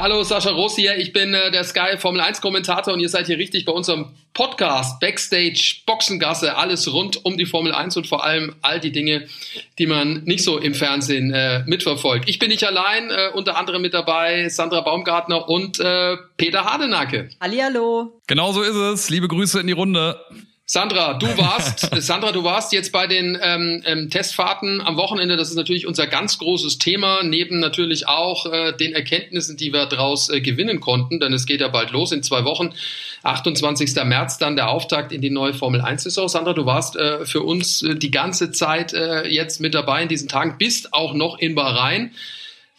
Hallo, Sascha Roos hier. Ich bin äh, der Sky Formel 1 Kommentator und ihr seid hier richtig bei unserem Podcast Backstage Boxengasse. Alles rund um die Formel 1 und vor allem all die Dinge, die man nicht so im Fernsehen äh, mitverfolgt. Ich bin nicht allein, äh, unter anderem mit dabei Sandra Baumgartner und äh, Peter Hardenacke. Hallihallo. Genau so ist es. Liebe Grüße in die Runde. Sandra, du warst, Sandra, du warst jetzt bei den ähm, ähm, Testfahrten am Wochenende. Das ist natürlich unser ganz großes Thema, neben natürlich auch äh, den Erkenntnissen, die wir daraus äh, gewinnen konnten, denn es geht ja bald los in zwei Wochen. 28. März dann der Auftakt in die neue Formel 1-Saison. Sandra, du warst äh, für uns äh, die ganze Zeit äh, jetzt mit dabei in diesen Tagen, bist auch noch in Bahrain.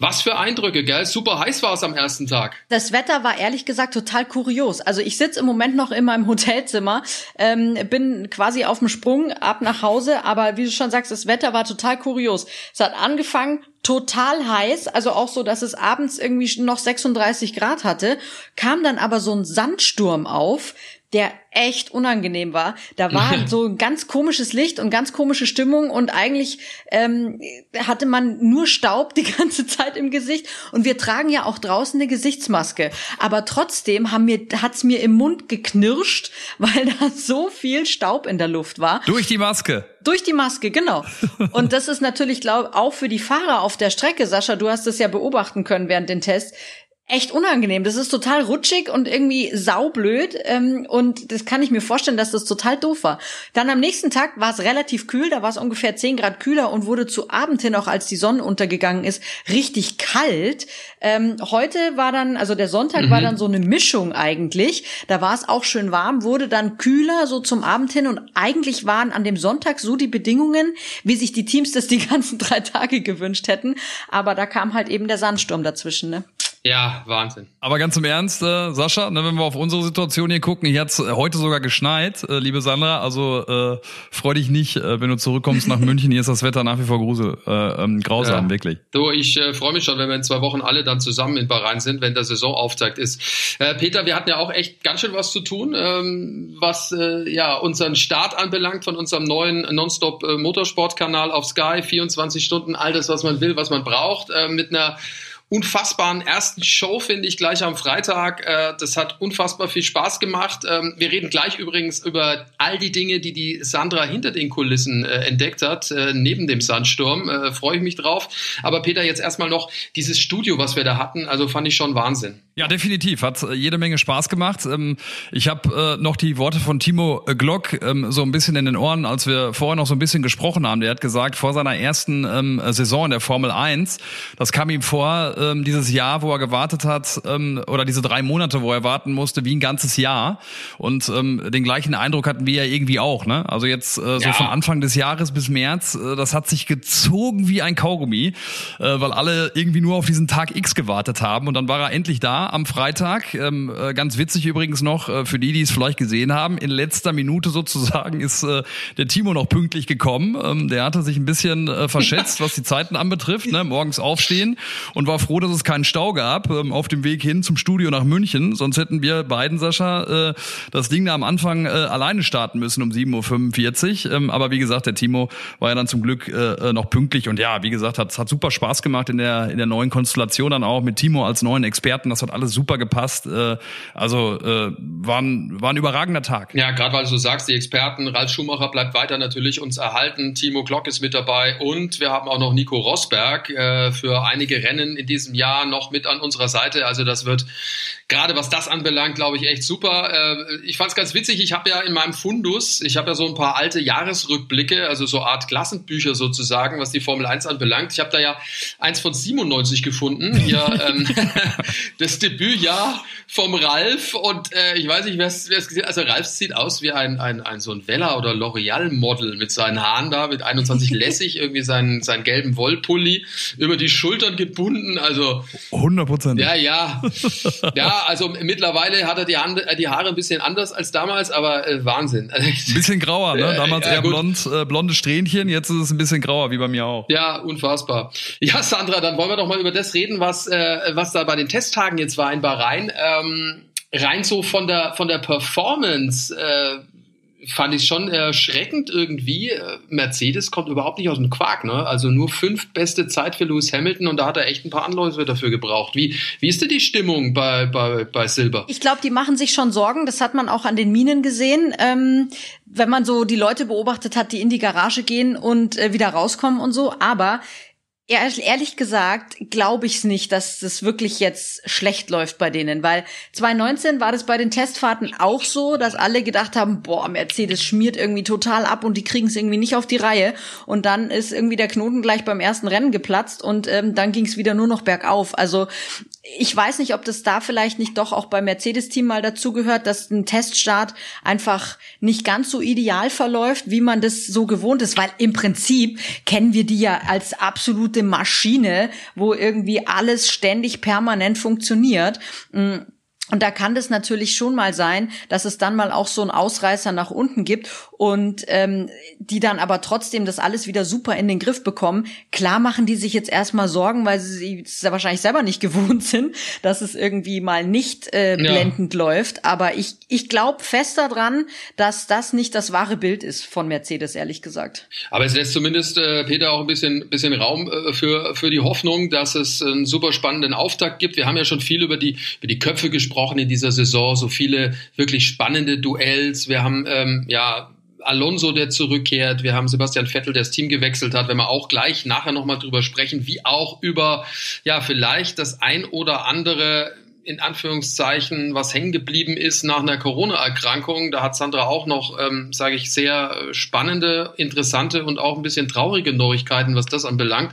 Was für Eindrücke, gell? Super heiß war es am ersten Tag. Das Wetter war ehrlich gesagt total kurios. Also ich sitze im Moment noch in meinem Hotelzimmer, ähm, bin quasi auf dem Sprung ab nach Hause, aber wie du schon sagst, das Wetter war total kurios. Es hat angefangen total heiß, also auch so, dass es abends irgendwie noch 36 Grad hatte, kam dann aber so ein Sandsturm auf, der echt unangenehm war. Da war so ein ganz komisches Licht und ganz komische Stimmung und eigentlich ähm, hatte man nur Staub die ganze Zeit im Gesicht und wir tragen ja auch draußen eine Gesichtsmaske. Aber trotzdem haben mir, hat's mir im Mund geknirscht, weil da so viel Staub in der Luft war. Durch die Maske. Durch die Maske, genau. Und das ist natürlich, glaube auch für die Fahrer auf der Strecke, Sascha, du hast es ja beobachten können während den Tests, echt unangenehm. Das ist total rutschig und irgendwie saublöd. Ähm, und das kann ich mir vorstellen, dass das total doof war. Dann am nächsten Tag war es relativ kühl, da war es ungefähr 10 Grad kühler und wurde zu Abend hin, auch als die Sonne untergegangen ist, richtig kalt. Ähm, heute war dann, also der Sonntag mhm. war dann so eine Mischung eigentlich. Da war es auch schön warm, wurde dann kühler so zum Abend hin und eigentlich waren an dem Sonntag so die Bedingungen, wie sich die Teams das die ganzen drei Tage gewünscht hätten. Aber da kam halt eben der Sandsturm dazwischen, ne? Ja, Wahnsinn. Aber ganz im Ernst, äh, Sascha, ne, wenn wir auf unsere Situation hier gucken, hier hat's heute sogar geschneit, äh, liebe Sandra. Also äh, freu dich nicht, äh, wenn du zurückkommst nach München. Hier ist das Wetter nach wie vor grusel, äh, ähm, grausam, ja. wirklich. Du, ich äh, freue mich schon, wenn wir in zwei Wochen alle dann zusammen in Bahrain sind, wenn der Saisonauftakt ist. Äh, Peter, wir hatten ja auch echt ganz schön was zu tun, ähm, was äh, ja unseren Start anbelangt von unserem neuen Nonstop äh, Motorsportkanal auf Sky. 24 Stunden, all das, was man will, was man braucht, äh, mit einer unfassbaren ersten Show, finde ich, gleich am Freitag. Äh, das hat unfassbar viel Spaß gemacht. Ähm, wir reden gleich übrigens über all die Dinge, die die Sandra hinter den Kulissen äh, entdeckt hat, äh, neben dem Sandsturm. Äh, Freue ich mich drauf. Aber Peter, jetzt erstmal noch dieses Studio, was wir da hatten, also fand ich schon Wahnsinn. Ja, definitiv. Hat äh, jede Menge Spaß gemacht. Ähm, ich habe äh, noch die Worte von Timo Glock ähm, so ein bisschen in den Ohren, als wir vorher noch so ein bisschen gesprochen haben. Der hat gesagt, vor seiner ersten ähm, Saison in der Formel 1, das kam ihm vor, dieses Jahr, wo er gewartet hat, oder diese drei Monate, wo er warten musste, wie ein ganzes Jahr. Und den gleichen Eindruck hatten wir ja irgendwie auch. Ne? Also jetzt äh, so ja. von Anfang des Jahres bis März, das hat sich gezogen wie ein Kaugummi, weil alle irgendwie nur auf diesen Tag X gewartet haben. Und dann war er endlich da am Freitag. Ähm, äh, ganz witzig übrigens noch, äh, für die, die es vielleicht gesehen haben, in letzter Minute sozusagen ist äh, der Timo noch pünktlich gekommen. Ähm, der hatte sich ein bisschen äh, verschätzt, was die Zeiten anbetrifft. Ne? Morgens aufstehen und war froh, dass es keinen Stau gab ähm, auf dem Weg hin zum Studio nach München. Sonst hätten wir beiden, Sascha, äh, das Ding da am Anfang äh, alleine starten müssen um 7.45 Uhr. Ähm, aber wie gesagt, der Timo war ja dann zum Glück äh, äh noch pünktlich. Und ja, wie gesagt, hat, hat super Spaß gemacht in der, in der neuen Konstellation dann auch mit Timo als neuen Experten. Das hat alles super gepasst. Äh, also äh, war, ein, war ein überragender Tag. Ja, gerade weil du sagst, die Experten, Ralf Schumacher bleibt weiter natürlich uns erhalten. Timo Glock ist mit dabei und wir haben auch noch Nico Rosberg äh, für einige Rennen in diesem Jahr noch mit an unserer Seite. Also das wird gerade was das anbelangt, glaube ich, echt super. Äh, ich fand es ganz witzig, ich habe ja in meinem Fundus, ich habe ja so ein paar alte Jahresrückblicke, also so Art Klassenbücher sozusagen, was die Formel 1 anbelangt. Ich habe da ja eins von 97 gefunden. Hier, ähm, das, Debütjahr vom Ralf und äh, ich weiß nicht, wer es gesehen hat. Also Ralf sieht aus wie ein, ein, ein so ein Vella oder L'Oreal-Model mit seinen Haaren da, mit 21 lässig, irgendwie seinen, seinen gelben Wollpulli über die Schultern gebunden. Also 100 Prozent. Ja, ja. Ja, also mittlerweile hat er die, Hand, die Haare ein bisschen anders als damals, aber äh, Wahnsinn. Ein bisschen grauer, ne? Damals ja, eher blond, äh, blonde Strähnchen, jetzt ist es ein bisschen grauer, wie bei mir auch. Ja, unfassbar. Ja, Sandra, dann wollen wir doch mal über das reden, was, äh, was da bei den Testtagen jetzt war in Bahrain. Ähm, rein so von der, von der Performance, äh, fand ich schon erschreckend irgendwie. Mercedes kommt überhaupt nicht aus dem Quark, ne? Also nur fünf beste Zeit für Lewis Hamilton und da hat er echt ein paar Anläufe dafür gebraucht. Wie, wie ist denn die Stimmung bei, bei, bei Silber? Ich glaube, die machen sich schon Sorgen. Das hat man auch an den Minen gesehen. Ähm, wenn man so die Leute beobachtet hat, die in die Garage gehen und äh, wieder rauskommen und so. Aber Ehrlich gesagt glaube ich es nicht, dass das wirklich jetzt schlecht läuft bei denen, weil 2019 war das bei den Testfahrten auch so, dass alle gedacht haben, boah, Mercedes schmiert irgendwie total ab und die kriegen es irgendwie nicht auf die Reihe und dann ist irgendwie der Knoten gleich beim ersten Rennen geplatzt und ähm, dann ging es wieder nur noch bergauf. Also ich weiß nicht, ob das da vielleicht nicht doch auch beim Mercedes-Team mal dazugehört, dass ein Teststart einfach nicht ganz so ideal verläuft, wie man das so gewohnt ist, weil im Prinzip kennen wir die ja als absolute Maschine, wo irgendwie alles ständig permanent funktioniert. Mm. Und da kann das natürlich schon mal sein, dass es dann mal auch so einen Ausreißer nach unten gibt und ähm, die dann aber trotzdem das alles wieder super in den Griff bekommen. Klar machen die sich jetzt erstmal Sorgen, weil sie es ja wahrscheinlich selber nicht gewohnt sind, dass es irgendwie mal nicht äh, blendend ja. läuft. Aber ich, ich glaube fest daran, dass das nicht das wahre Bild ist von Mercedes, ehrlich gesagt. Aber es lässt zumindest äh, Peter auch ein bisschen, bisschen Raum äh, für, für die Hoffnung, dass es einen super spannenden Auftakt gibt. Wir haben ja schon viel über die, über die Köpfe gesprochen gesprochen in dieser Saison, so viele wirklich spannende Duells. Wir haben ähm, ja Alonso, der zurückkehrt. Wir haben Sebastian Vettel, der das Team gewechselt hat. Wenn wir auch gleich nachher nochmal drüber sprechen, wie auch über, ja, vielleicht das ein oder andere in Anführungszeichen, was hängen geblieben ist nach einer Corona-Erkrankung. Da hat Sandra auch noch, ähm, sage ich, sehr spannende, interessante und auch ein bisschen traurige Neuigkeiten, was das anbelangt.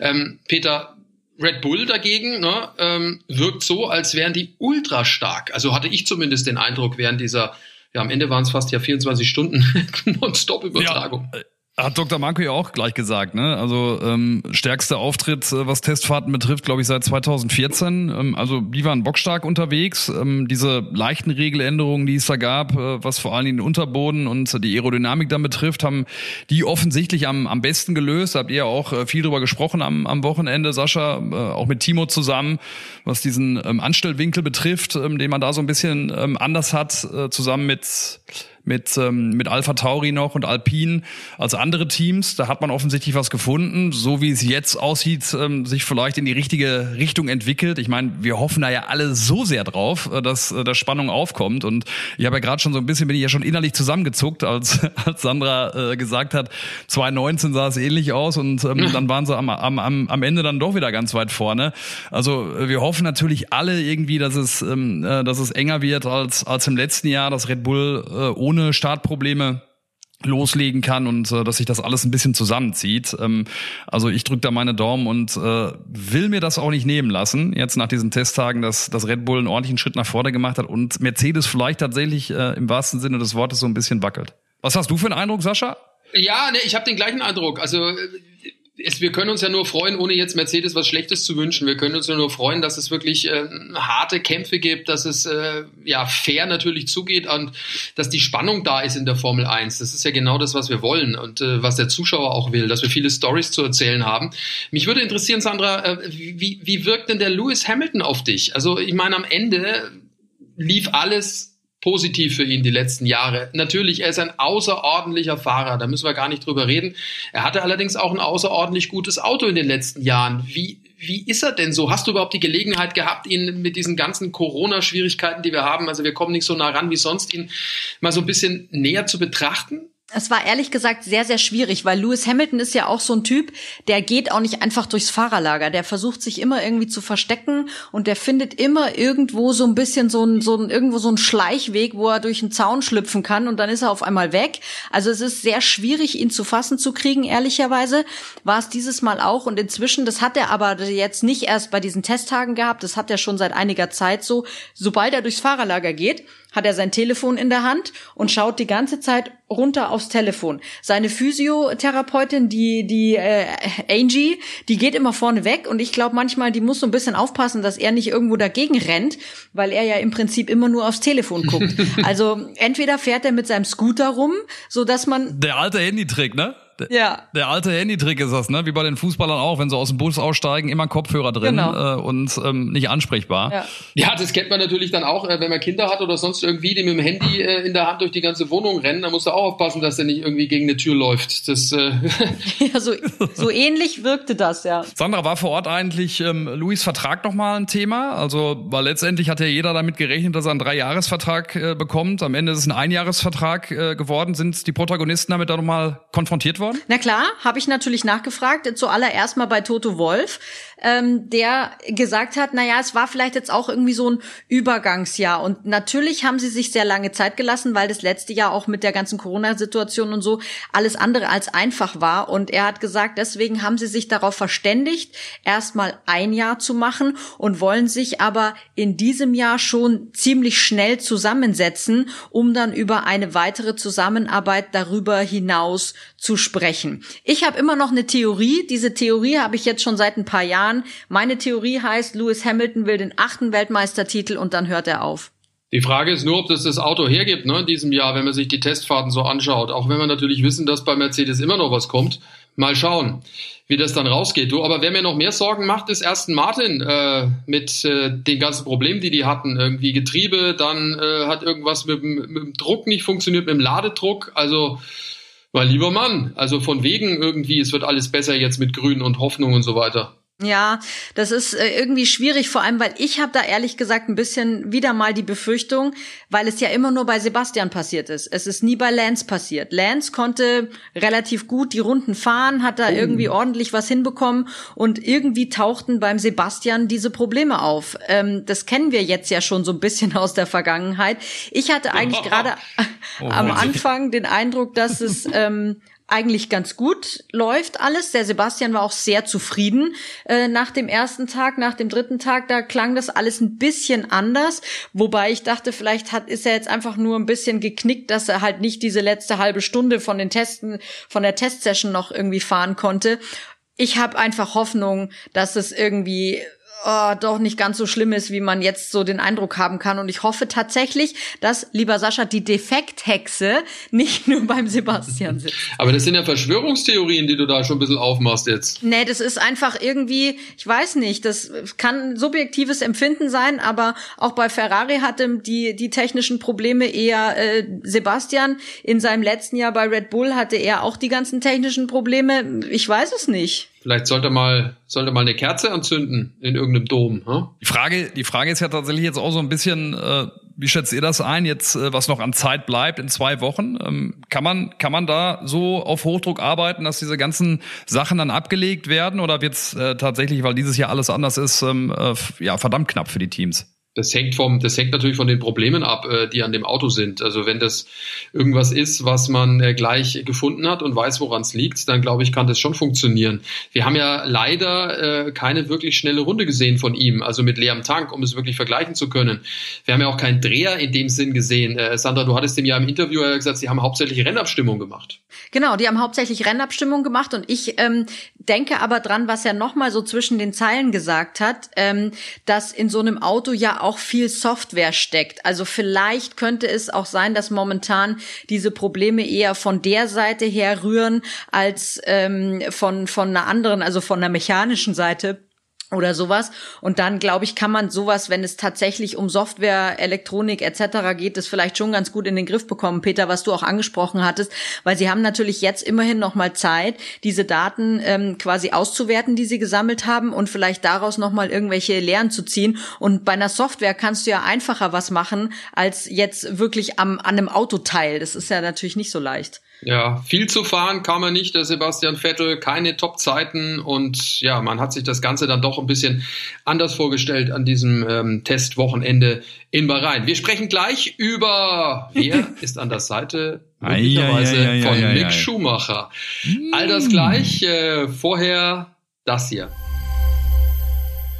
Ähm, Peter, Red Bull dagegen ne, ähm, wirkt so, als wären die ultra stark. Also hatte ich zumindest den Eindruck während dieser, ja am Ende waren es fast ja 24 Stunden Non-Stop-Übertragung. Ja, hat Dr. Marco ja auch gleich gesagt, ne? Also ähm, stärkster Auftritt, äh, was Testfahrten betrifft, glaube ich, seit 2014. Ähm, also die waren bockstark unterwegs. Ähm, diese leichten Regeländerungen, die es da gab, äh, was vor allen Dingen den Unterboden und die Aerodynamik dann betrifft, haben die offensichtlich am, am besten gelöst. Habt ihr auch äh, viel drüber gesprochen am, am Wochenende, Sascha, äh, auch mit Timo zusammen, was diesen ähm, Anstellwinkel betrifft, ähm, den man da so ein bisschen ähm, anders hat, äh, zusammen mit mit, ähm, mit Alpha Tauri noch und Alpine als andere Teams. Da hat man offensichtlich was gefunden, so wie es jetzt aussieht, ähm, sich vielleicht in die richtige Richtung entwickelt. Ich meine, wir hoffen da ja alle so sehr drauf, äh, dass äh, da Spannung aufkommt. Und ich habe ja gerade schon so ein bisschen, bin ich ja schon innerlich zusammengezuckt, als, als Sandra äh, gesagt hat, 2019 sah es ähnlich aus und ähm, dann waren sie am, am, am Ende dann doch wieder ganz weit vorne. Also äh, wir hoffen natürlich alle irgendwie, dass es, ähm, äh, dass es enger wird als, als im letzten Jahr, dass Red Bull äh, ohne ohne Startprobleme loslegen kann und äh, dass sich das alles ein bisschen zusammenzieht. Ähm, also ich drücke da meine Daumen und äh, will mir das auch nicht nehmen lassen, jetzt nach diesen Testtagen, dass, dass Red Bull einen ordentlichen Schritt nach vorne gemacht hat und Mercedes vielleicht tatsächlich äh, im wahrsten Sinne des Wortes so ein bisschen wackelt. Was hast du für einen Eindruck, Sascha? Ja, ne, ich habe den gleichen Eindruck. Also es, wir können uns ja nur freuen, ohne jetzt Mercedes was Schlechtes zu wünschen. Wir können uns ja nur freuen, dass es wirklich äh, harte Kämpfe gibt, dass es äh, ja fair natürlich zugeht und dass die Spannung da ist in der Formel 1. Das ist ja genau das, was wir wollen und äh, was der Zuschauer auch will, dass wir viele Stories zu erzählen haben. Mich würde interessieren, Sandra, äh, wie, wie wirkt denn der Lewis Hamilton auf dich? Also ich meine, am Ende lief alles positiv für ihn die letzten Jahre. Natürlich, er ist ein außerordentlicher Fahrer, da müssen wir gar nicht drüber reden. Er hatte allerdings auch ein außerordentlich gutes Auto in den letzten Jahren. Wie, wie ist er denn so? Hast du überhaupt die Gelegenheit gehabt, ihn mit diesen ganzen Corona-Schwierigkeiten, die wir haben, also wir kommen nicht so nah ran wie sonst, ihn mal so ein bisschen näher zu betrachten? Es war ehrlich gesagt sehr, sehr schwierig, weil Lewis Hamilton ist ja auch so ein Typ, der geht auch nicht einfach durchs Fahrerlager. Der versucht sich immer irgendwie zu verstecken und der findet immer irgendwo so ein bisschen so ein, so ein, irgendwo so ein Schleichweg, wo er durch einen Zaun schlüpfen kann und dann ist er auf einmal weg. Also es ist sehr schwierig, ihn zu fassen zu kriegen, ehrlicherweise. War es dieses Mal auch und inzwischen, das hat er aber jetzt nicht erst bei diesen Testtagen gehabt, das hat er schon seit einiger Zeit so. Sobald er durchs Fahrerlager geht, hat er sein Telefon in der Hand und schaut die ganze Zeit runter aufs Telefon. Seine Physiotherapeutin, die die äh, Angie, die geht immer vorne weg und ich glaube manchmal, die muss so ein bisschen aufpassen, dass er nicht irgendwo dagegen rennt, weil er ja im Prinzip immer nur aufs Telefon guckt. also entweder fährt er mit seinem Scooter rum, so dass man der alte Handytrick, ne? Ja. Der alte Handytrick ist das, ne? Wie bei den Fußballern auch, wenn sie aus dem Bus aussteigen, immer Kopfhörer drin genau. äh, und ähm, nicht ansprechbar. Ja. ja, das kennt man natürlich dann auch, äh, wenn man Kinder hat oder sonst irgendwie, die mit dem Handy äh, in der Hand durch die ganze Wohnung rennen, dann muss er auch aufpassen, dass er nicht irgendwie gegen eine Tür läuft. Das, äh ja, so, so ähnlich wirkte das, ja. Sandra, war vor Ort eigentlich ähm, Louis Vertrag nochmal ein Thema? Also, weil letztendlich hat ja jeder damit gerechnet, dass er einen Dreijahresvertrag äh, bekommt. Am Ende ist es ein Einjahresvertrag äh, geworden. Sind die Protagonisten damit da nochmal konfrontiert worden? Na klar, habe ich natürlich nachgefragt, zuallererst mal bei Toto Wolf, ähm, der gesagt hat, na ja, es war vielleicht jetzt auch irgendwie so ein Übergangsjahr. Und natürlich haben sie sich sehr lange Zeit gelassen, weil das letzte Jahr auch mit der ganzen Corona-Situation und so alles andere als einfach war. Und er hat gesagt, deswegen haben sie sich darauf verständigt, erstmal ein Jahr zu machen und wollen sich aber in diesem Jahr schon ziemlich schnell zusammensetzen, um dann über eine weitere Zusammenarbeit darüber hinaus zu sprechen. Ich habe immer noch eine Theorie. Diese Theorie habe ich jetzt schon seit ein paar Jahren. Meine Theorie heißt, Lewis Hamilton will den achten Weltmeistertitel und dann hört er auf. Die Frage ist nur, ob das das Auto hergibt ne, in diesem Jahr, wenn man sich die Testfahrten so anschaut. Auch wenn wir natürlich wissen, dass bei Mercedes immer noch was kommt. Mal schauen, wie das dann rausgeht. Du, aber wer mir noch mehr Sorgen macht, ist Aston Martin äh, mit äh, den ganzen Problemen, die die hatten. Irgendwie Getriebe, dann äh, hat irgendwas mit, mit dem Druck nicht funktioniert, mit dem Ladedruck. Also mein lieber Mann, also von wegen irgendwie, es wird alles besser jetzt mit Grün und Hoffnung und so weiter. Ja, das ist äh, irgendwie schwierig, vor allem, weil ich habe da ehrlich gesagt ein bisschen wieder mal die Befürchtung, weil es ja immer nur bei Sebastian passiert ist. Es ist nie bei Lance passiert. Lance konnte relativ gut die Runden fahren, hat da oh. irgendwie ordentlich was hinbekommen und irgendwie tauchten beim Sebastian diese Probleme auf. Ähm, das kennen wir jetzt ja schon so ein bisschen aus der Vergangenheit. Ich hatte eigentlich gerade oh, am Anfang den Eindruck, dass es ähm, eigentlich ganz gut läuft alles. Der Sebastian war auch sehr zufrieden äh, nach dem ersten Tag, nach dem dritten Tag. Da klang das alles ein bisschen anders, wobei ich dachte, vielleicht hat ist er jetzt einfach nur ein bisschen geknickt, dass er halt nicht diese letzte halbe Stunde von den Testen, von der Testsession noch irgendwie fahren konnte. Ich habe einfach Hoffnung, dass es irgendwie oh, doch nicht ganz so schlimm ist, wie man jetzt so den Eindruck haben kann. Und ich hoffe tatsächlich, dass, lieber Sascha, die Defekthexe nicht nur beim Sebastian sitzt. Aber das sind ja Verschwörungstheorien, die du da schon ein bisschen aufmachst jetzt. Nee, das ist einfach irgendwie, ich weiß nicht, das kann subjektives Empfinden sein, aber auch bei Ferrari hatte die, die technischen Probleme eher äh, Sebastian. In seinem letzten Jahr bei Red Bull hatte er auch die ganzen technischen Probleme. Ich weiß es nicht. Vielleicht sollte mal, sollte mal eine Kerze anzünden in irgendeinem Dom. Hm? Die Frage, die Frage ist ja tatsächlich jetzt auch so ein bisschen, äh, wie schätzt ihr das ein, jetzt, äh, was noch an Zeit bleibt in zwei Wochen? Ähm, kann man, kann man da so auf Hochdruck arbeiten, dass diese ganzen Sachen dann abgelegt werden oder wird es äh, tatsächlich, weil dieses Jahr alles anders ist, ähm, äh, ja, verdammt knapp für die Teams? Das hängt vom, das hängt natürlich von den Problemen ab, äh, die an dem Auto sind. Also wenn das irgendwas ist, was man äh, gleich gefunden hat und weiß, woran es liegt, dann glaube ich, kann das schon funktionieren. Wir haben ja leider äh, keine wirklich schnelle Runde gesehen von ihm, also mit leerem Tank, um es wirklich vergleichen zu können. Wir haben ja auch keinen Dreher in dem Sinn gesehen. Äh, Sandra, du hattest dem ja im Interview gesagt, sie haben hauptsächlich Rennabstimmung gemacht. Genau, die haben hauptsächlich Rennabstimmung gemacht und ich ähm, denke aber dran, was er nochmal so zwischen den Zeilen gesagt hat, ähm, dass in so einem Auto ja auch viel Software steckt. Also vielleicht könnte es auch sein, dass momentan diese Probleme eher von der Seite her rühren als ähm, von von einer anderen, also von der mechanischen Seite oder sowas. Und dann, glaube ich, kann man sowas, wenn es tatsächlich um Software, Elektronik etc. geht, das vielleicht schon ganz gut in den Griff bekommen, Peter, was du auch angesprochen hattest, weil sie haben natürlich jetzt immerhin noch mal Zeit, diese Daten ähm, quasi auszuwerten, die sie gesammelt haben und vielleicht daraus noch mal irgendwelche Lehren zu ziehen. Und bei einer Software kannst du ja einfacher was machen als jetzt wirklich am an einem Autoteil. Das ist ja natürlich nicht so leicht. Ja, viel zu fahren kam er nicht, der Sebastian Vettel, keine Top-Zeiten und ja, man hat sich das Ganze dann doch ein bisschen anders vorgestellt an diesem ähm, Testwochenende in Bahrain. Wir sprechen gleich über, wer ist an der Seite möglicherweise von Mick Schumacher. All das gleich, äh, vorher das hier.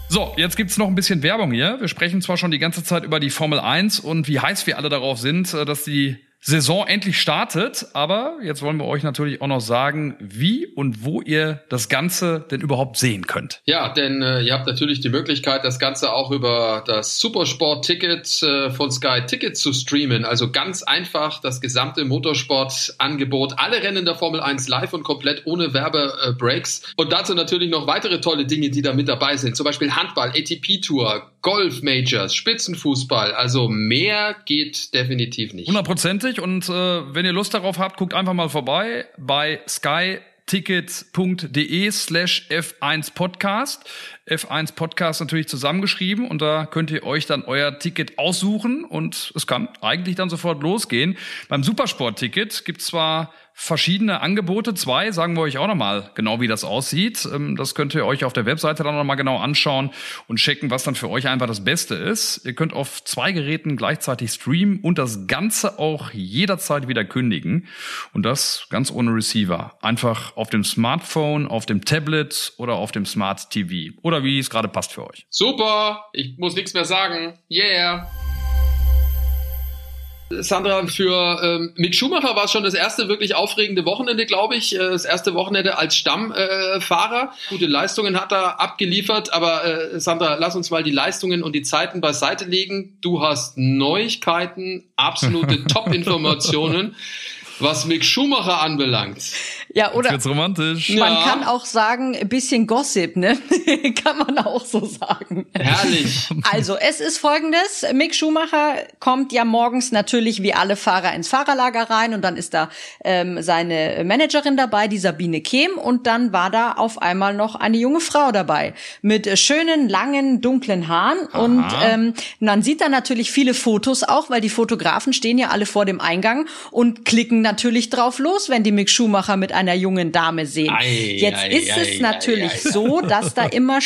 So, jetzt gibt's noch ein bisschen Werbung hier. Wir sprechen zwar schon die ganze Zeit über die Formel 1 und wie heiß wir alle darauf sind, äh, dass die Saison endlich startet. Aber jetzt wollen wir euch natürlich auch noch sagen, wie und wo ihr das Ganze denn überhaupt sehen könnt. Ja, denn äh, ihr habt natürlich die Möglichkeit, das Ganze auch über das Supersport-Ticket äh, von Sky Ticket zu streamen. Also ganz einfach das gesamte Motorsport-Angebot. Alle Rennen der Formel 1 live und komplett ohne Werbebreaks. Und dazu natürlich noch weitere tolle Dinge, die da mit dabei sind. Zum Beispiel Handball, ATP-Tour, Golf-Majors, Spitzenfußball. Also mehr geht definitiv nicht. Hundertprozentig lustig und äh, wenn ihr Lust darauf habt, guckt einfach mal vorbei bei skytickets.de slash F1 Podcast. F1 Podcast natürlich zusammengeschrieben und da könnt ihr euch dann euer Ticket aussuchen und es kann eigentlich dann sofort losgehen. Beim Supersport-Ticket gibt zwar verschiedene Angebote. Zwei sagen wir euch auch nochmal genau, wie das aussieht. Ähm, das könnt ihr euch auf der Webseite dann nochmal genau anschauen und checken, was dann für euch einfach das Beste ist. Ihr könnt auf zwei Geräten gleichzeitig streamen und das Ganze auch jederzeit wieder kündigen. Und das ganz ohne Receiver. Einfach auf dem Smartphone, auf dem Tablet oder auf dem Smart TV. Oder wie es gerade passt für euch. Super, ich muss nichts mehr sagen. Yeah. Sandra, für ähm, Mick Schumacher war es schon das erste wirklich aufregende Wochenende, glaube ich. Äh, das erste Wochenende als Stammfahrer. Äh, Gute Leistungen hat er abgeliefert, aber äh, Sandra, lass uns mal die Leistungen und die Zeiten beiseite legen. Du hast Neuigkeiten, absolute Top-Informationen was Mick Schumacher anbelangt. Ja, oder? Jetzt romantisch. Man Ja. kann auch sagen, ein bisschen Gossip, ne? kann man auch so sagen. Herrlich. Also, es ist folgendes. Mick Schumacher kommt ja morgens natürlich wie alle Fahrer ins Fahrerlager rein und dann ist da ähm, seine Managerin dabei, die Sabine Kehm und dann war da auf einmal noch eine junge Frau dabei mit schönen, langen, dunklen Haaren und ähm, man sieht da natürlich viele Fotos auch, weil die Fotografen stehen ja alle vor dem Eingang und klicken natürlich drauf los, wenn die Mick Schumacher mit einer jungen Dame sehen. Ei, Jetzt ei, ist ei, es natürlich so, dass da immer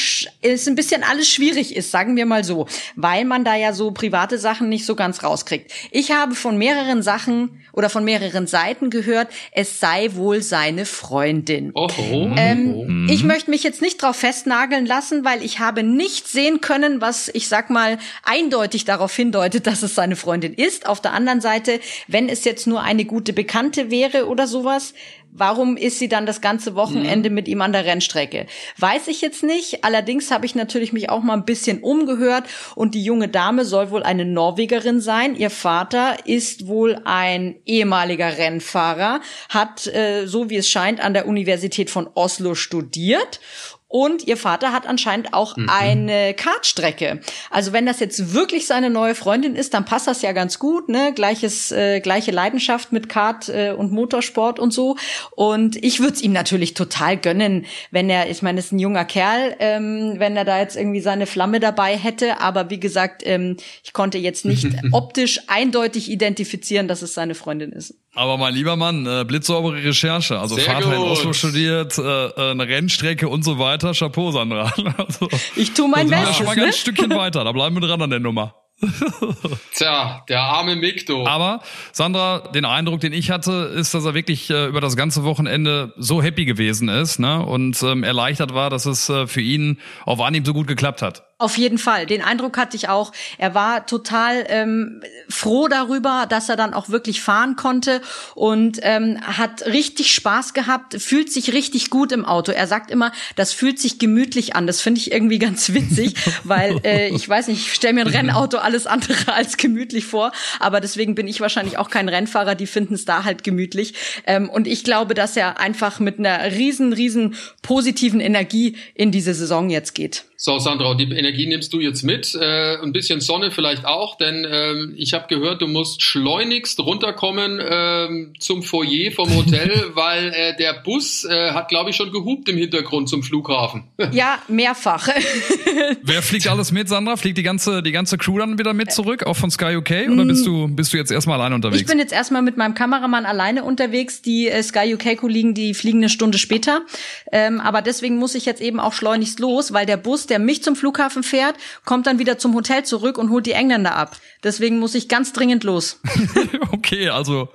es ein bisschen alles schwierig ist, sagen wir mal so, weil man da ja so private Sachen nicht so ganz rauskriegt. Ich habe von mehreren Sachen oder von mehreren Seiten gehört, es sei wohl seine Freundin. Oh, oh, Ähm, Ich möchte mich jetzt nicht drauf festnageln lassen, weil ich habe nicht sehen können, was ich sag mal eindeutig darauf hindeutet, dass es seine Freundin ist. Auf der anderen Seite, wenn es jetzt nur eine gute Bekannte wäre oder sowas, warum ist sie dann das ganze Wochenende mit ihm an der Rennstrecke? Weiß ich jetzt nicht. Allerdings habe ich natürlich mich auch mal ein bisschen umgehört und die junge Dame soll wohl eine Norwegerin sein. Ihr Vater ist wohl ein ehemaliger Rennfahrer, hat, äh, so wie es scheint, an der Universität von Oslo studiert und ihr Vater hat anscheinend auch eine Kartstrecke. Also wenn das jetzt wirklich seine neue Freundin ist, dann passt das ja ganz gut, ne? Gleiches, äh, gleiche Leidenschaft mit Kart äh, und Motorsport und so. Und ich würde es ihm natürlich total gönnen, wenn er, ich meine, ist ein junger Kerl, ähm, wenn er da jetzt irgendwie seine Flamme dabei hätte. Aber wie gesagt, ähm, ich konnte jetzt nicht optisch eindeutig identifizieren, dass es seine Freundin ist. Aber mein lieber Mann, äh, blitzsaubere Recherche. Also Sehr Vater in. Oslo studiert, äh, äh, eine Rennstrecke und so weiter. Chapeau, Sandra. Also, Ich tue mein da sind wir schon mal Bestes, ein ne? ganz Stückchen weiter. Da bleiben wir dran an der Nummer. Tja, der arme Mick, du. Aber Sandra, den Eindruck, den ich hatte, ist, dass er wirklich äh, über das ganze Wochenende so happy gewesen ist ne? und ähm, erleichtert war, dass es äh, für ihn auf Anhieb so gut geklappt hat. Auf jeden Fall. Den Eindruck hatte ich auch. Er war total ähm, froh darüber, dass er dann auch wirklich fahren konnte und ähm, hat richtig Spaß gehabt, fühlt sich richtig gut im Auto. Er sagt immer, das fühlt sich gemütlich an. Das finde ich irgendwie ganz witzig, weil äh, ich weiß nicht, ich stelle mir ein Rennauto alles andere als gemütlich vor, aber deswegen bin ich wahrscheinlich auch kein Rennfahrer. Die finden es da halt gemütlich. Ähm, und ich glaube, dass er einfach mit einer riesen, riesen positiven Energie in diese Saison jetzt geht. So, Sandra, die Energie nimmst du jetzt mit? Äh, ein bisschen Sonne vielleicht auch, denn ähm, ich habe gehört, du musst schleunigst runterkommen ähm, zum Foyer vom Hotel, weil äh, der Bus äh, hat, glaube ich, schon gehupt im Hintergrund zum Flughafen. Ja, mehrfach. Wer fliegt alles mit, Sandra? Fliegt die ganze, die ganze Crew dann wieder mit zurück, auch von Sky UK? Oder bist du, bist du jetzt erstmal alleine unterwegs? Ich bin jetzt erstmal mit meinem Kameramann alleine unterwegs. Die äh, Sky UK-Kollegen, die fliegen eine Stunde später. Ähm, aber deswegen muss ich jetzt eben auch schleunigst los, weil der Bus, der mich zum Flughafen fährt, kommt dann wieder zum Hotel zurück und holt die Engländer ab. Deswegen muss ich ganz dringend los. okay, also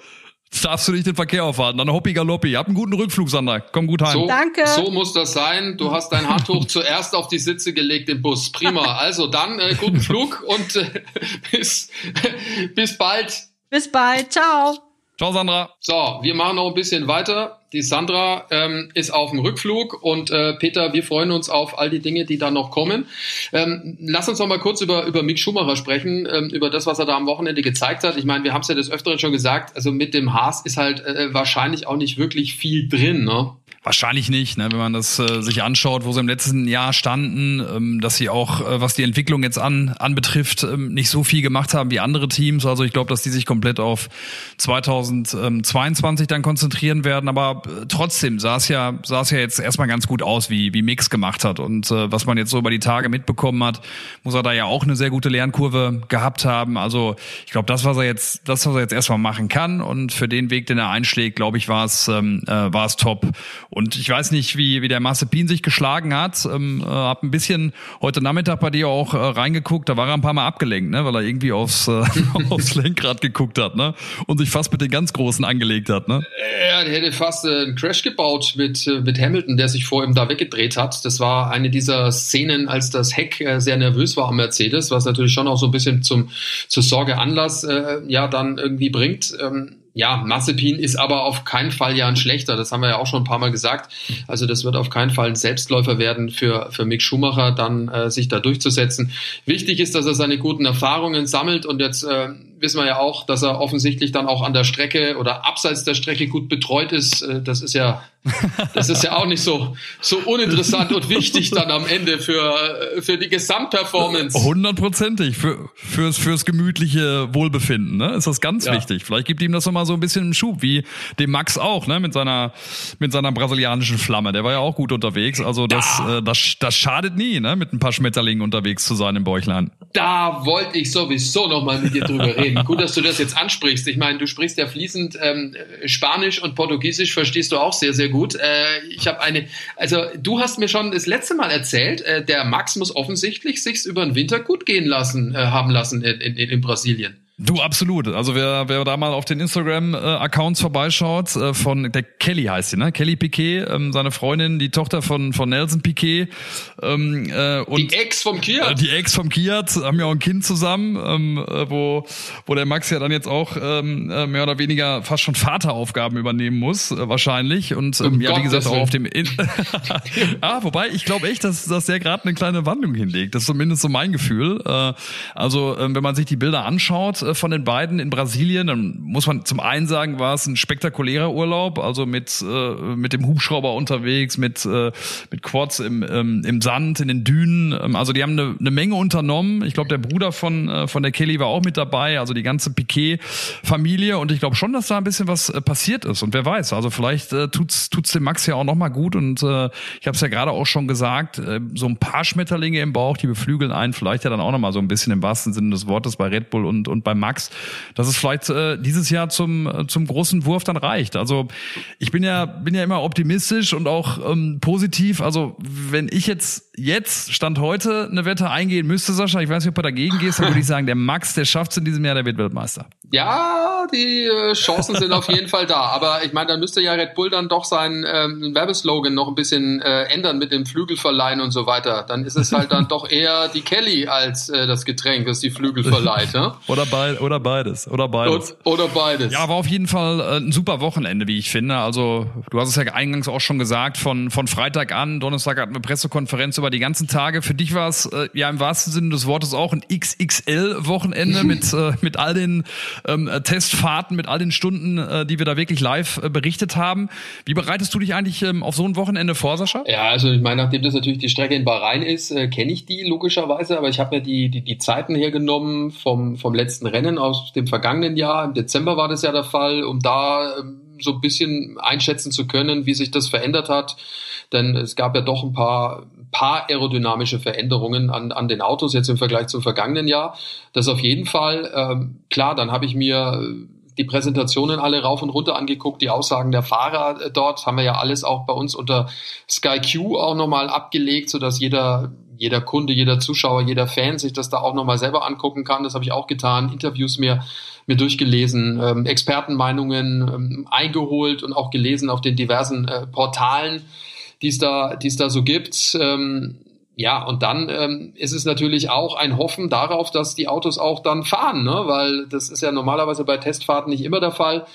darfst du nicht den Verkehr aufwarten. Dann hoppi galoppi. Hab einen guten Rückflug, Sandra. Komm gut heim. So, Danke. So muss das sein. Du hast dein Handtuch zuerst auf die Sitze gelegt im Bus. Prima. Also dann äh, guten Flug und äh, bis, bis bald. Bis bald. Ciao. Ciao, Sandra. So, wir machen noch ein bisschen weiter. Die Sandra ähm, ist auf dem Rückflug und äh, Peter, wir freuen uns auf all die Dinge, die da noch kommen. Ähm, lass uns noch mal kurz über, über Mick Schumacher sprechen, ähm, über das, was er da am Wochenende gezeigt hat. Ich meine, wir haben es ja des Öfteren schon gesagt, also mit dem Haas ist halt äh, wahrscheinlich auch nicht wirklich viel drin. Ne? Wahrscheinlich nicht, ne? wenn man das äh, sich anschaut, wo sie im letzten Jahr standen, ähm, dass sie auch, äh, was die Entwicklung jetzt an anbetrifft, ähm, nicht so viel gemacht haben wie andere Teams. Also ich glaube, dass die sich komplett auf 2022 dann konzentrieren werden. Aber äh, trotzdem sah es ja, sah es ja jetzt erstmal ganz gut aus, wie, wie Mix gemacht hat. Und äh, was man jetzt so über die Tage mitbekommen hat, muss er da ja auch eine sehr gute Lernkurve gehabt haben. Also ich glaube, das, was er jetzt, das, was er jetzt erstmal machen kann und für den Weg, den er einschlägt, glaube ich, war es, ähm, äh, war es top. Und ich weiß nicht, wie, wie der Mazepin sich geschlagen hat. Ähm, äh, hab ein bisschen heute Nachmittag bei dir auch äh, reingeguckt. Da war er ein paar Mal abgelenkt, ne? weil er irgendwie aufs, äh, aufs Lenkrad geguckt hat ne? und sich fast mit den ganz Großen angelegt hat. Ne? Der hätte fast äh, einen Crash gebaut mit, äh, mit Hamilton, der sich vor ihm da weggedreht hat. Das war eine dieser Szenen, als das Heck äh, sehr nervös war am Mercedes, was natürlich schon auch so ein bisschen zum, zur Sorge Anlass äh, ja dann irgendwie bringt. Ähm, ja, Mazepin ist aber auf keinen Fall ja ein schlechter. Das haben wir ja auch schon ein paar Mal gesagt. Also das wird auf keinen Fall ein Selbstläufer werden für, für Mick Schumacher, dann äh, sich da durchzusetzen. Wichtig ist, dass er seine guten Erfahrungen sammelt und jetzt äh, wissen wir ja auch, dass er offensichtlich dann auch an der Strecke oder abseits der Strecke gut betreut ist. Äh, das ist ja, das ist ja auch nicht so, so uninteressant und wichtig dann am Ende für, für die Gesamtperformance. Hundertprozentig. Für, fürs, fürs gemütliche Wohlbefinden, ne? Ist das ganz ja. wichtig. Vielleicht gibt ihm das nochmal so ein bisschen einen Schub, wie dem Max auch, ne? Mit seiner, mit seiner brasilianischen Flamme. Der war ja auch gut unterwegs. Also das, ja. äh, das, das schadet nie, ne? Mit ein paar Schmetterlingen unterwegs zu sein im Bäuchlein. Da wollte ich sowieso nochmal mit dir drüber reden. Gut, dass du das jetzt ansprichst. Ich meine, du sprichst ja fließend ähm, Spanisch und Portugiesisch verstehst du auch sehr, sehr gut. Äh, ich habe eine, also du hast mir schon das letzte Mal erzählt, äh, der Max muss offensichtlich sich's über den Winter gut gehen lassen, äh, haben lassen in, in, in Brasilien. Du, absolut. Also wer, wer da mal auf den Instagram-Accounts äh, vorbeischaut, äh, von der Kelly heißt sie, ne? Kelly Piquet, ähm, seine Freundin, die Tochter von, von Nelson Piquet. Ähm, äh, und die Ex vom Kiat. Äh, die Ex vom Kiat haben ja auch ein Kind zusammen, ähm, äh, wo, wo der Max ja dann jetzt auch ähm, äh, mehr oder weniger fast schon Vateraufgaben übernehmen muss, äh, wahrscheinlich. Und ähm, um ja, wie gesagt, auch auf dem In Ah, wobei, ich glaube echt, dass, dass der gerade eine kleine Wandlung hinlegt. Das ist zumindest so mein Gefühl. Äh, also, äh, wenn man sich die Bilder anschaut, von den beiden in Brasilien. Dann muss man zum einen sagen, war es ein spektakulärer Urlaub, also mit, äh, mit dem Hubschrauber unterwegs, mit, äh, mit Quads im, ähm, im Sand, in den Dünen. Ähm, also die haben eine, eine Menge unternommen. Ich glaube, der Bruder von, äh, von der Kelly war auch mit dabei, also die ganze Piquet-Familie. Und ich glaube schon, dass da ein bisschen was äh, passiert ist. Und wer weiß, also vielleicht äh, tut's, tut's dem Max ja auch nochmal gut. Und äh, ich habe es ja gerade auch schon gesagt, äh, so ein paar Schmetterlinge im Bauch, die beflügeln einen vielleicht ja dann auch nochmal so ein bisschen im wahrsten Sinne des Wortes bei Red Bull und, und beim Max, dass es vielleicht äh, dieses Jahr zum, äh, zum großen Wurf dann reicht. Also ich bin ja, bin ja immer optimistisch und auch ähm, positiv. Also wenn ich jetzt, jetzt, Stand heute, eine Wette eingehen müsste, Sascha, ich weiß nicht, ob du dagegen gehst, dann würde ich sagen, der Max, der schafft es in diesem Jahr, der wird Weltmeister. Ja, die äh, Chancen sind auf jeden Fall da. Aber ich meine, dann müsste ja Red Bull dann doch seinen ähm, Werbeslogan noch ein bisschen äh, ändern mit dem Flügelverleihen und so weiter. Dann ist es halt dann doch eher die Kelly als äh, das Getränk, das die Flügel verleiht. Ja? Oder beid, oder beides. Oder beides. Oder beides. Ja, war auf jeden Fall äh, ein super Wochenende, wie ich finde. Also, du hast es ja eingangs auch schon gesagt, von, von Freitag an, Donnerstag hatten wir Pressekonferenz über die ganzen Tage. Für dich war es äh, ja im wahrsten Sinne des Wortes auch ein XXL-Wochenende mit, äh, mit all den ähm, Testfahrten, mit all den Stunden, äh, die wir da wirklich live äh, berichtet haben. Wie bereitest du dich eigentlich ähm, auf so ein Wochenende vor, Sascha? Ja, also ich meine, nachdem das natürlich die Strecke in Bahrain ist, äh, kenne ich die logischerweise, aber ich habe mir die, die, die Zeiten hergenommen vom, vom letzten Rennen aus dem vergangenen Jahr. Im Dezember war das ja der Fall, um da ähm, so ein bisschen einschätzen zu können, wie sich das verändert hat. Denn es gab ja doch ein paar, paar aerodynamische Veränderungen an, an den Autos jetzt im Vergleich zum vergangenen Jahr. Das auf jeden Fall. Ähm, klar, dann habe ich mir die Präsentationen alle rauf und runter angeguckt, die Aussagen der Fahrer äh, dort haben wir ja alles auch bei uns unter Sky Q auch nochmal abgelegt, so dass jeder jeder Kunde, jeder Zuschauer, jeder Fan sich das da auch nochmal selber angucken kann. Das habe ich auch getan, Interviews mir mir durchgelesen, ähm, Expertenmeinungen ähm, eingeholt und auch gelesen auf den diversen äh, Portalen, die es da, die es da so gibt. Ähm, ja, und dann ähm, ist es natürlich auch ein Hoffen darauf, dass die Autos auch dann fahren, ne? weil das ist ja normalerweise bei Testfahrten nicht immer der Fall.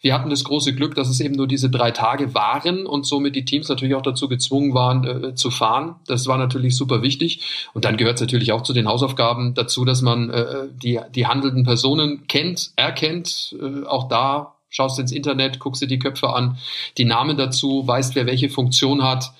Wir hatten das große Glück, dass es eben nur diese drei Tage waren und somit die Teams natürlich auch dazu gezwungen waren, äh, zu fahren. Das war natürlich super wichtig. Und dann gehört es natürlich auch zu den Hausaufgaben dazu, dass man äh, die, die handelnden Personen kennt, erkennt. Äh, auch da schaust du ins Internet, guckst dir die Köpfe an, die Namen dazu, weißt, wer welche Funktion hat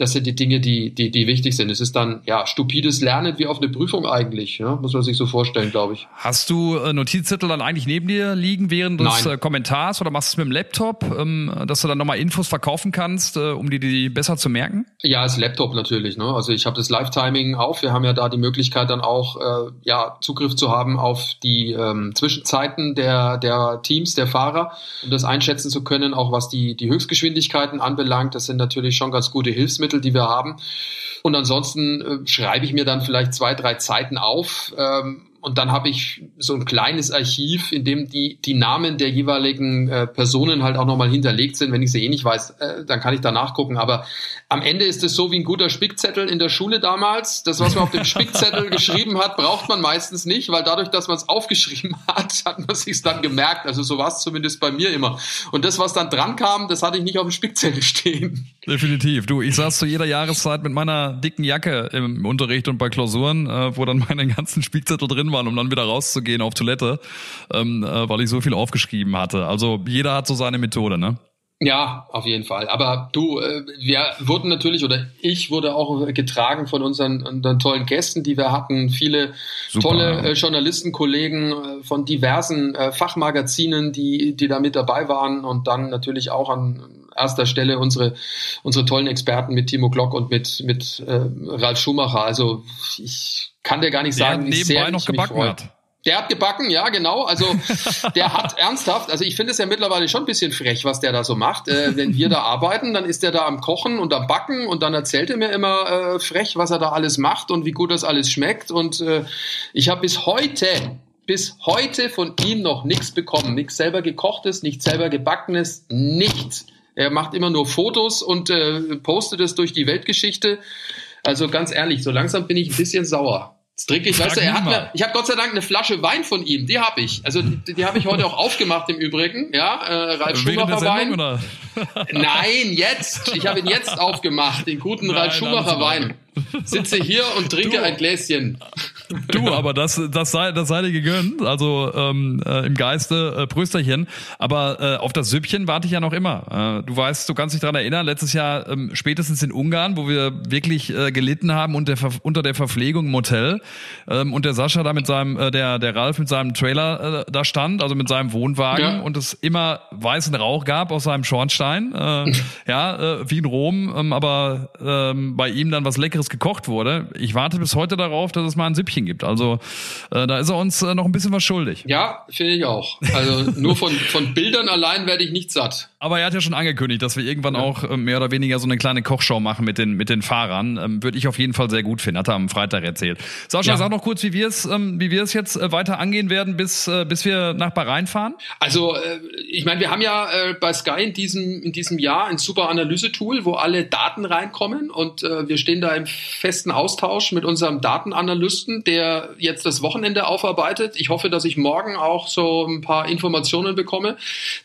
das sind die Dinge, die, die, die wichtig sind. Es ist dann ja stupides Lernen wie auf eine Prüfung eigentlich, ja? muss man sich so vorstellen, glaube ich. Hast du äh, Notizzettel dann eigentlich neben dir liegen während des. Äh, Kommentars oder machst du es mit dem Laptop, ähm, dass du dann nochmal Infos verkaufen kannst, äh, um dir die besser zu merken? Ja, das Laptop natürlich. Ne? Also ich habe das Live-Timing auf. Wir haben ja da die Möglichkeit dann auch äh, ja Zugriff zu haben auf die ähm, Zwischenzeiten der der Teams, der Fahrer, um das einschätzen zu können, auch was die die Höchstgeschwindigkeiten anbelangt. Das sind natürlich schon ganz gute Hilfsmittel Hilfsmittel, die wir haben. Und ansonsten äh, schreibe ich mir dann vielleicht zwei, drei Zeiten auf, ähm, und dann habe ich so ein kleines Archiv, in dem die, die Namen der jeweiligen äh, Personen halt auch nochmal hinterlegt sind. Wenn ich sie eh nicht weiß, äh, dann kann ich da nachgucken. Aber am Ende ist es so wie ein guter Spickzettel in der Schule damals. Das, was man auf dem Spickzettel geschrieben hat, braucht man meistens nicht, weil dadurch, dass man es aufgeschrieben hat, hat man sich dann gemerkt. Also so war es zumindest bei mir immer. Und das, was dann dran kam, das hatte ich nicht auf dem Spickzettel stehen. Definitiv. Du, ich saß zu jeder Jahreszeit mit meiner dicken Jacke im Unterricht und bei Klausuren, äh, wo dann meine ganzen Spickzettel drin waren, um dann wieder rauszugehen auf Toilette, ähm, äh, weil ich so viel aufgeschrieben hatte. Also jeder hat so seine Methode, ne? Ja, auf jeden Fall. Aber du, äh, wir wurden natürlich oder ich wurde auch getragen von unseren, unseren tollen Gästen, die wir hatten. Viele Super. tolle äh, Journalistenkollegen äh, von diversen äh, Fachmagazinen, die, die da mit dabei waren und dann natürlich auch an erster Stelle unsere, unsere tollen Experten mit Timo Glock und mit, mit äh, Ralf Schumacher. Also ich kann dir gar nicht sagen, wie sehr noch ich gebacken mich hat. Der hat gebacken, ja, genau. Also der hat ernsthaft, also ich finde es ja mittlerweile schon ein bisschen frech, was der da so macht. Äh, wenn wir da arbeiten, dann ist der da am Kochen und am Backen und dann erzählt er mir immer äh, frech, was er da alles macht und wie gut das alles schmeckt. Und äh, ich habe bis heute, bis heute von ihm noch nichts bekommen. Nichts selber gekochtes, nichts selber gebackenes, nichts. Er macht immer nur Fotos und äh, postet es durch die Weltgeschichte. Also ganz ehrlich, so langsam bin ich ein bisschen sauer. Das trinke ich, weißt du, er hat mir, ich habe Gott sei Dank eine Flasche Wein von ihm, die habe ich. Also die, die habe ich heute auch aufgemacht im Übrigen, ja, äh, Ralf Schumacher Wein. Nein, jetzt. Ich habe ihn jetzt aufgemacht, den guten Nein, Ralf Schumacher Wein. Sitze hier und trinke du, ein Gläschen. Du, aber das, das sei, das sei dir gegönnt. Also ähm, äh, im Geiste äh, Prösterchen. Aber äh, auf das Süppchen warte ich ja noch immer. Äh, du weißt, du kannst dich daran erinnern, letztes Jahr ähm, spätestens in Ungarn, wo wir wirklich äh, gelitten haben unter, unter der Verpflegung im Hotel ähm, und der Sascha da mit seinem, äh, der, der Ralf mit seinem Trailer äh, da stand, also mit seinem Wohnwagen ja. und es immer weißen Rauch gab aus seinem Schornstein. Äh, ja, äh, wie in Rom, ähm, aber ähm, bei ihm dann was Leckeres gekocht wurde. Ich warte bis heute darauf, dass es mal ein Süppchen gibt. Also äh, da ist er uns äh, noch ein bisschen was schuldig. Ja, finde ich auch. Also nur von, von Bildern allein werde ich nicht satt. Aber er hat ja schon angekündigt, dass wir irgendwann ja. auch äh, mehr oder weniger so eine kleine Kochshow machen mit den, mit den Fahrern. Ähm, Würde ich auf jeden Fall sehr gut finden, hat er am Freitag erzählt. Sascha, ja. sag noch kurz, wie wir es ähm, wie wir es jetzt äh, weiter angehen werden, bis, äh, bis wir nach Bahrain fahren. Also äh, ich meine, wir haben ja äh, bei Sky in diesem, in diesem Jahr ein super Analyse-Tool, wo alle Daten reinkommen und äh, wir stehen da im festen Austausch mit unserem Datenanalysten, der jetzt das Wochenende aufarbeitet. Ich hoffe, dass ich morgen auch so ein paar Informationen bekomme,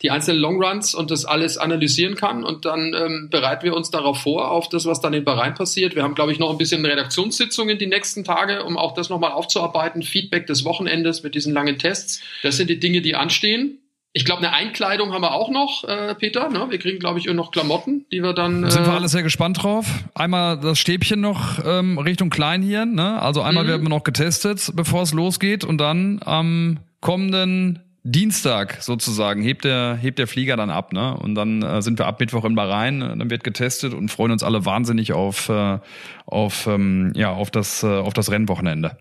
die einzelnen Longruns und das alles analysieren kann. Und dann ähm, bereiten wir uns darauf vor, auf das, was dann in Bahrain passiert. Wir haben, glaube ich, noch ein bisschen Redaktionssitzungen die nächsten Tage, um auch das nochmal aufzuarbeiten. Feedback des Wochenendes mit diesen langen Tests. Das sind die Dinge, die anstehen. Ich glaube, eine Einkleidung haben wir auch noch, äh, Peter. Ne? Wir kriegen, glaube ich, noch Klamotten, die wir dann. Äh Sind wir alle sehr gespannt drauf. Einmal das Stäbchen noch ähm, Richtung Kleinhirn. Ne? Also einmal mhm. werden wir noch getestet, bevor es losgeht. Und dann am kommenden Dienstag sozusagen hebt der, hebt der Flieger dann ab. Ne? Und dann äh, sind wir ab Mittwoch in Bahrain. Dann wird getestet und freuen uns alle wahnsinnig auf, äh, auf, ähm, ja, auf, das, äh, auf das Rennwochenende.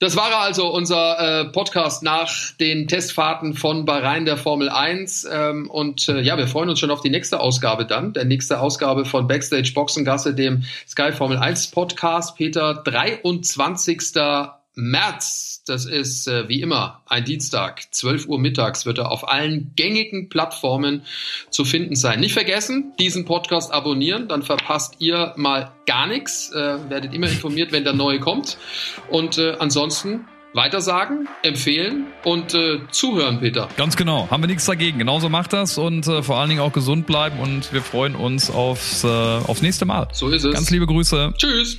Das war also unser äh, Podcast nach den Testfahrten von Bahrain der Formel 1. Ähm, und äh, ja, wir freuen uns schon auf die nächste Ausgabe dann. Der nächste Ausgabe von Backstage Boxengasse, dem Sky Formel 1 Podcast. Peter, 23. März, das ist äh, wie immer ein Dienstag, 12 Uhr mittags, wird er auf allen gängigen Plattformen zu finden sein. Nicht vergessen, diesen Podcast abonnieren, dann verpasst ihr mal gar nichts, äh, werdet immer informiert, wenn der neue kommt. Und äh, ansonsten weitersagen, empfehlen und äh, zuhören, Peter. Ganz genau. Haben wir nichts dagegen. Genauso macht das und äh, vor allen Dingen auch gesund bleiben und wir freuen uns aufs, äh, aufs nächste Mal. So ist es. Ganz liebe Grüße. Tschüss.